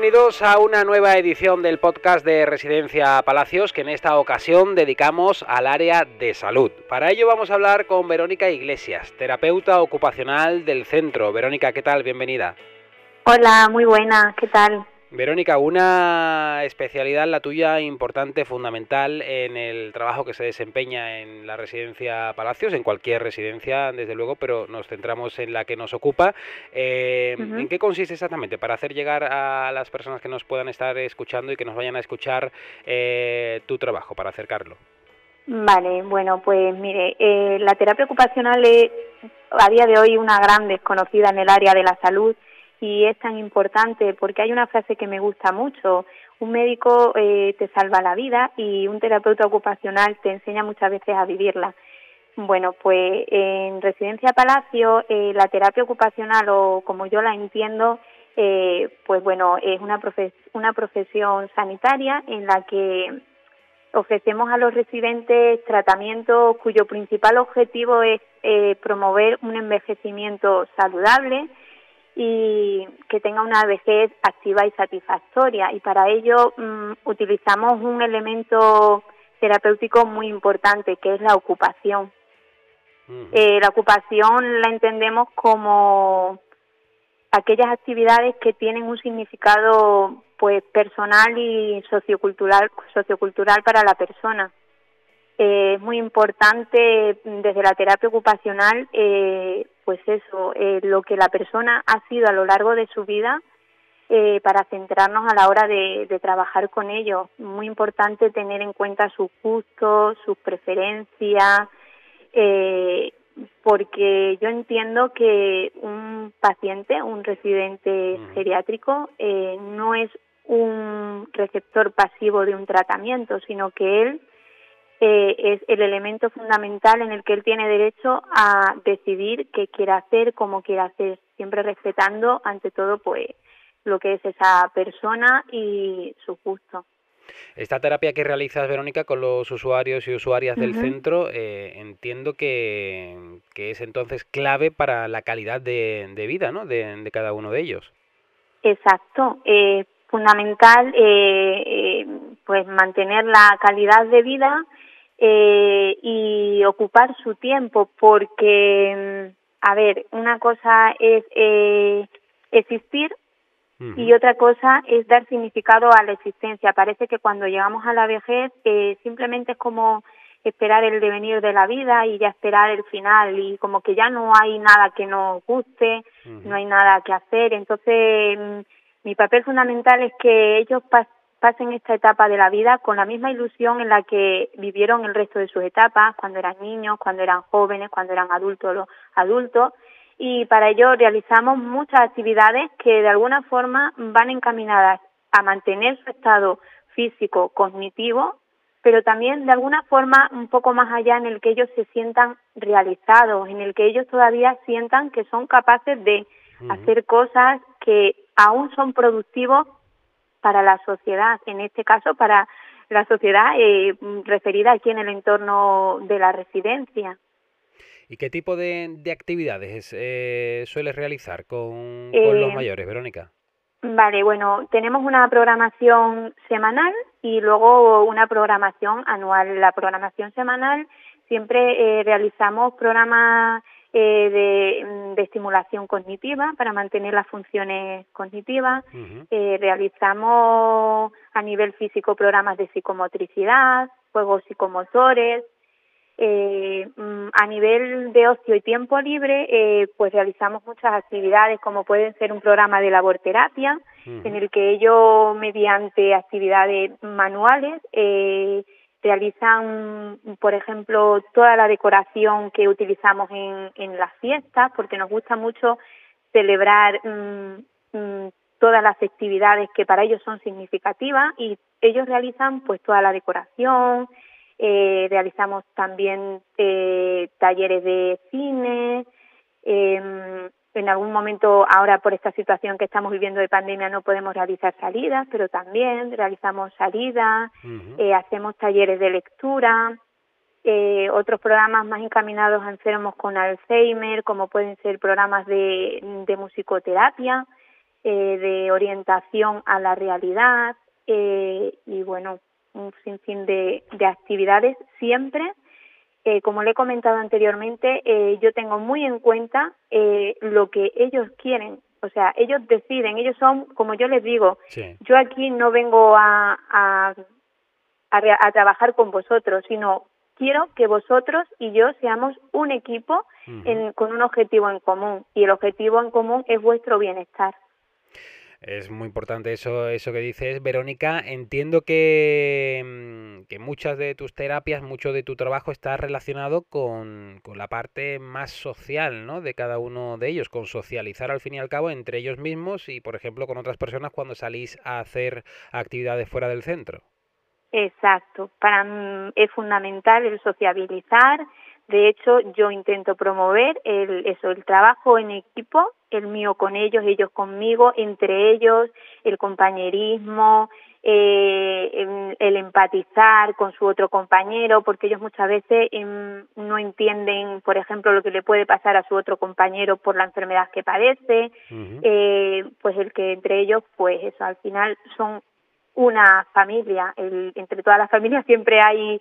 Bienvenidos a una nueva edición del podcast de Residencia Palacios que en esta ocasión dedicamos al área de salud. Para ello vamos a hablar con Verónica Iglesias, terapeuta ocupacional del centro. Verónica, ¿qué tal? Bienvenida. Hola, muy buena, ¿qué tal? Verónica, una especialidad la tuya importante, fundamental en el trabajo que se desempeña en la residencia Palacios, en cualquier residencia, desde luego, pero nos centramos en la que nos ocupa. Eh, ¿En qué consiste exactamente? Para hacer llegar a las personas que nos puedan estar escuchando y que nos vayan a escuchar eh, tu trabajo, para acercarlo. Vale, bueno, pues mire, eh, la terapia ocupacional es a día de hoy una gran desconocida en el área de la salud y es tan importante porque hay una frase que me gusta mucho. Un médico eh, te salva la vida y un terapeuta ocupacional te enseña muchas veces a vivirla. Bueno, pues en Residencia Palacio eh, la terapia ocupacional o como yo la entiendo, eh, pues bueno, es una, una profesión sanitaria en la que ofrecemos a los residentes tratamientos cuyo principal objetivo es promover un envejecimiento saludable, y que tenga una vejez activa y satisfactoria. Y para ello mm, utilizamos un elemento terapéutico muy importante, que es la ocupación. Eh, la ocupación la entendemos como aquellas actividades que tienen un significado pues personal y sociocultural sociocultural para la persona eh, es muy importante desde la terapia ocupacional, eh, pues eso, eh, lo que la persona ha sido a lo largo de su vida para centrarnos a la hora de, de trabajar con ellos. Muy importante tener en cuenta sus gustos, sus preferencias, porque yo entiendo que un paciente, un residente geriátrico, no es un receptor pasivo de un tratamiento, sino que él eh, es el elemento fundamental en el que él tiene derecho a decidir qué quiere hacer, cómo quiere hacer, siempre respetando ante todo pues lo que es esa persona y su gusto. Esta terapia que realizas, Verónica, con los usuarios y usuarias del centro, eh, entiendo que, que, es entonces clave para la calidad de, de vida ¿no? de, de, cada uno de ellos. Exacto, eh, fundamental eh, pues mantener la calidad de vida eh, y ocupar su tiempo porque, a ver, una cosa es eh, existir y otra cosa es dar significado a la existencia. Parece que cuando llegamos a la vejez eh, simplemente es como esperar el devenir de la vida y ya esperar el final y como que ya no hay nada que nos guste, no hay nada que hacer. Entonces, mm, mi papel fundamental es que ellos pasen pasen esta etapa de la vida con la misma ilusión en la que vivieron el resto de sus etapas, cuando eran niños, cuando eran jóvenes, cuando eran adultos, los adultos, y para ello realizamos muchas actividades que de alguna forma van encaminadas a mantener su estado físico, cognitivo, pero también de alguna forma un poco más allá en el que ellos se sientan realizados, en el que ellos todavía sientan que son capaces de hacer cosas que aún son productivos para la sociedad, en este caso para la sociedad eh, referida aquí en el entorno de la residencia. ¿Y qué tipo de, actividades eh, sueles realizar con, los eh, mayores, Verónica? Vale, bueno, tenemos una programación semanal y luego una programación anual. La programación semanal siempre realizamos programas eh, mm, de, estimulación cognitiva para mantener las funciones cognitivas. Eh, realizamos a nivel físico programas de psicomotricidad, juegos psicomotores. Eh, mm, a nivel de ocio y tiempo libre, pues realizamos muchas actividades como pueden ser un programa de laborterapia, en el que ellos, mediante actividades manuales, eh, realizan, por ejemplo, toda la decoración que utilizamos en, en las fiestas, porque nos gusta mucho celebrar mm, mm, todas las actividades que para ellos son significativas y ellos realizan pues toda la decoración, eh, realizamos también eh, talleres de cine, eh, en algún momento, ahora por esta situación que estamos viviendo de pandemia, no podemos realizar salidas, pero también realizamos salidas, eh, hacemos talleres de lectura, eh, otros programas más encaminados a enfermos con Alzheimer, como pueden ser programas de, de musicoterapia, eh, de orientación a la realidad eh, y bueno, un sinfín de, de actividades siempre. Como le he comentado anteriormente, eh, yo tengo muy en cuenta eh, lo que ellos quieren. O sea, ellos deciden, ellos son, como yo les digo, yo aquí no vengo a, a, a, trabajar con vosotros, sino quiero que vosotros y yo seamos un equipo en, con un objetivo en común. Y el objetivo en común es vuestro bienestar. Es muy importante eso, eso que dices, Verónica. Entiendo que, mm, que, muchas de tus terapias, mucho de tu trabajo está relacionado con, con, la parte más social ¿no? de cada uno de ellos, con socializar al fin y al cabo entre ellos mismos y, por ejemplo, con otras personas cuando salís a hacer actividades fuera del centro. Exacto. Para mí es fundamental el sociabilizar. De hecho, yo intento promover el, eso, el trabajo en equipo el mío con ellos, ellos conmigo, entre ellos, el compañerismo, eh, el empatizar con su otro compañero, porque ellos muchas veces em, no entienden, por ejemplo, lo que le puede pasar a su otro compañero por la enfermedad que padece, eh, pues el que entre ellos, pues eso, al final son una familia, el, entre todas las familias siempre hay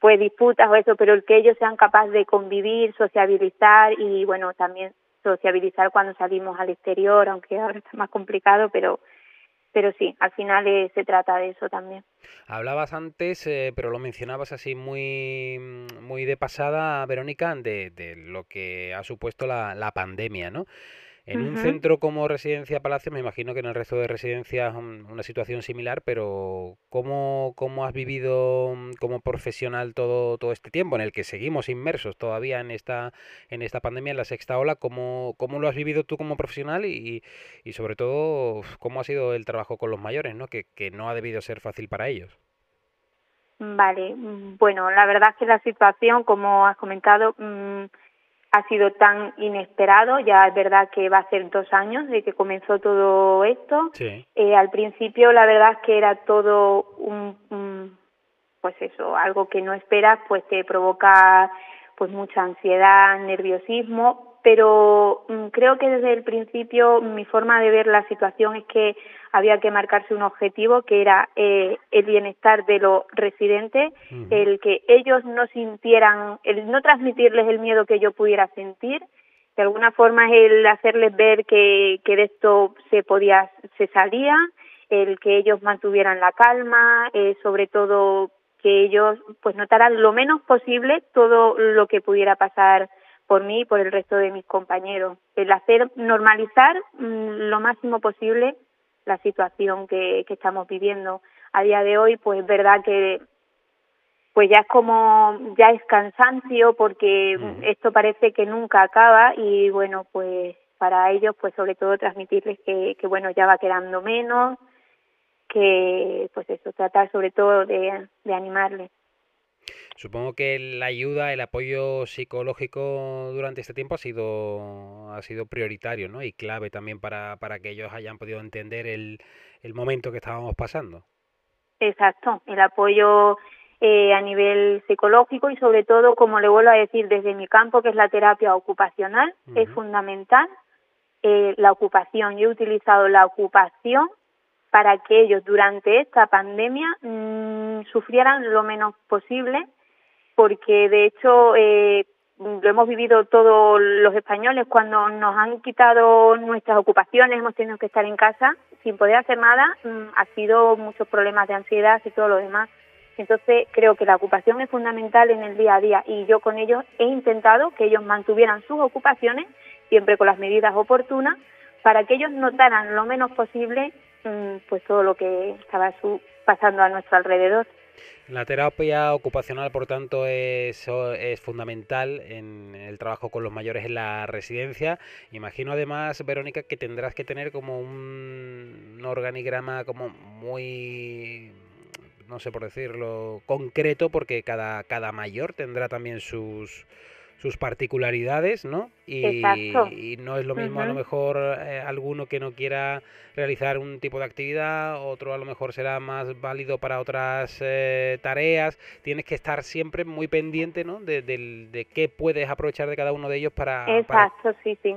pues disputas o eso, pero el que ellos sean capaces de convivir, sociabilizar y bueno, también sociabilizar cuando salimos al exterior, aunque ahora está más complicado, pero pero sí, al final eh, se trata de eso también. Hablabas antes, eh, pero lo mencionabas así muy, muy de pasada, Verónica, de, de lo que ha supuesto la, la pandemia, ¿no? En un centro como Residencia Palacio, me imagino que en el resto de residencias una situación similar, pero ¿cómo, cómo has vivido mm, como profesional todo, todo este tiempo en el que seguimos inmersos todavía en esta, en esta pandemia, en la sexta ola? ¿Cómo, cómo lo has vivido tú como profesional y, y sobre todo cómo ha sido el trabajo con los mayores, ¿no? Que, que no ha debido ser fácil para ellos? Vale, mm, bueno, la verdad es que la situación, como has comentado, mmm, ha sido tan inesperado, ya es verdad que va a ser dos años de que comenzó todo esto. Eh, al principio la verdad es que era todo un, pues eso, algo que no esperas, pues te provoca pues mucha ansiedad, nerviosismo, pero mm, creo que desde el principio mi forma de ver la situación es que había que marcarse un objetivo que era eh, el bienestar de los residentes, el que ellos no sintieran, el no transmitirles el miedo que yo pudiera sentir, de alguna forma es el hacerles ver que, que de esto se podía, se salía, el que ellos mantuvieran la calma, eh, sobre todo que ellos pues notaran lo menos posible todo lo que pudiera pasar por mí y por el resto de mis compañeros. El hacer normalizar mm, lo máximo posible la situación que, que estamos viviendo. A día de hoy, pues es verdad que pues ya es como, ya es cansancio porque esto parece que nunca acaba y bueno, pues para ellos, pues sobre todo transmitirles que, que bueno, ya va quedando menos, que pues eso, tratar sobre todo de, de animarles. Supongo que la ayuda, el apoyo psicológico durante este tiempo ha sido, ha sido prioritario ¿no? y clave también para, para que ellos hayan podido entender el, el momento que estábamos pasando. Exacto, el apoyo eh, a nivel psicológico y sobre todo, como le vuelvo a decir, desde mi campo, que es la terapia ocupacional, es fundamental eh, la ocupación. Yo he utilizado la ocupación para que ellos durante esta pandemia mmm, sufrieran lo menos posible porque de hecho eh, lo hemos vivido todos los españoles cuando nos han quitado nuestras ocupaciones, hemos tenido que estar en casa sin poder hacer nada, mm, ha sido muchos problemas de ansiedad y todo lo demás. Entonces creo que la ocupación es fundamental en el día a día y yo con ellos he intentado que ellos mantuvieran sus ocupaciones siempre con las medidas oportunas para que ellos notaran lo menos posible mm, pues todo lo que estaba pasando a nuestro alrededor. La terapia ocupacional, por tanto, es, fundamental en el trabajo con los mayores en la residencia. Imagino además, Verónica, que tendrás que tener como un, organigrama como muy, no sé por decirlo, concreto, porque cada, cada mayor tendrá también sus, sus particularidades, ¿no? Y, y, no es lo mismo a lo mejor eh, alguno que no quiera realizar un tipo de actividad, otro a lo mejor será más válido para otras eh, tareas. Tienes que estar siempre muy pendiente, ¿no? De, de, de, qué puedes aprovechar de cada uno de ellos para... Exacto, sí, sí.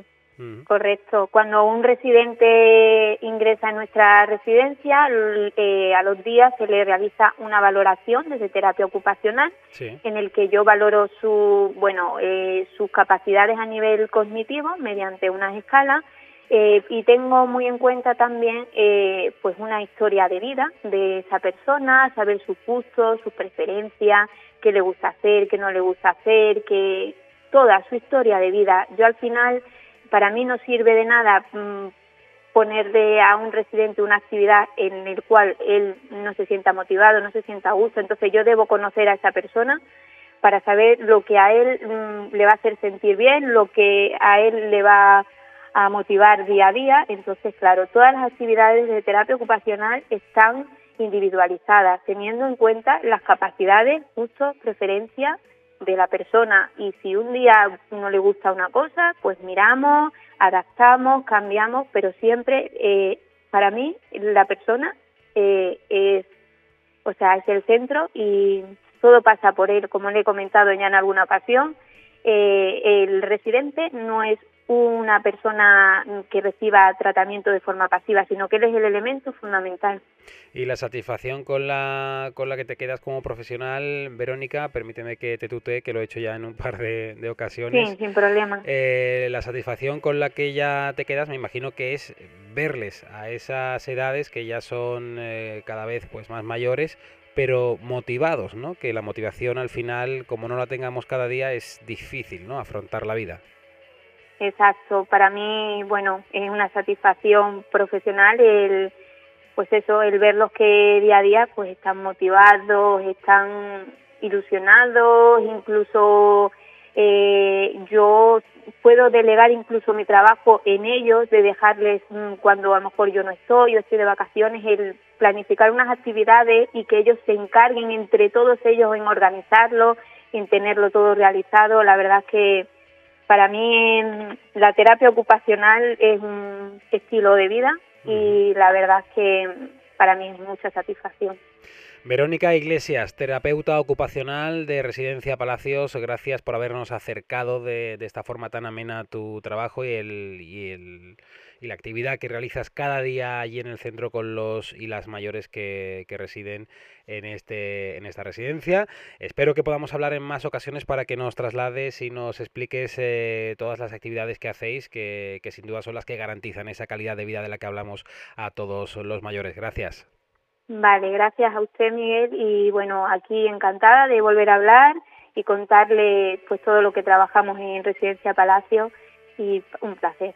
Correcto. Cuando un residente ingresa en nuestra residencia, eh, a los días se le realiza una valoración desde terapia ocupacional, en el que yo valoro su, bueno, eh, sus capacidades a nivel cognitivo mediante unas escalas eh, y tengo muy en cuenta también pues una historia de vida de esa persona, saber sus gustos, sus preferencias, qué le gusta hacer, qué no le gusta hacer, que toda su historia de vida. Yo al final para mí no sirve de nada mm, ponerle a un residente una actividad en el cual él no se sienta motivado, no se sienta a gusto. Entonces yo debo conocer a esa persona para saber lo que a él mm, le va a hacer sentir bien, lo que a él le va a motivar día a día. Entonces, claro, todas las actividades de terapia ocupacional están individualizadas, teniendo en cuenta las capacidades, gustos, preferencias de la persona y si un día no le gusta una cosa, pues miramos, adaptamos, cambiamos, pero siempre eh, para mí la persona eh, es, o sea, es el centro y todo pasa por él, como le he comentado ya en alguna ocasión. Eh, el residente no es una persona que reciba tratamiento de forma pasiva, sino que él es el elemento fundamental. Y la satisfacción con la, con la que te quedas como profesional, Verónica, permíteme que te tutee, que lo he hecho ya en un par de, ocasiones. Sí, sin problema. Eh, la satisfacción con la que ya te quedas, me imagino que es verles a esas edades que ya son eh, cada vez pues más mayores, pero motivados, ¿no? Que la motivación al final, como no la tengamos cada día, es difícil, ¿no? Afrontar la vida. Exacto, para mí, bueno, es una satisfacción profesional el, pues eso, el verlos que día a día pues están motivados, están ilusionados, incluso eh, yo puedo delegar incluso mi trabajo en ellos, de dejarles mm, cuando a lo mejor yo no estoy, yo estoy de vacaciones, el planificar unas actividades y que ellos se encarguen entre todos ellos en organizarlo, en tenerlo todo realizado, la verdad es que para mí la terapia ocupacional es un estilo de vida y la verdad es que para mí es mucha satisfacción. Verónica Iglesias, terapeuta ocupacional de Residencia Palacios, gracias por habernos acercado de, esta forma tan amena a tu trabajo y, el, y, el, y, la actividad que realizas cada día allí en el centro con los y las mayores que, que residen en, este, en esta residencia. Espero que podamos hablar en más ocasiones para que nos traslades y nos expliques eh, todas las actividades que hacéis, que, que sin duda son las que garantizan esa calidad de vida de la que hablamos a todos los mayores. Gracias. Vale, gracias a usted, Miguel, y bueno, aquí encantada de volver a hablar y contarle pues todo lo que trabajamos en Residencia Palacio y un placer.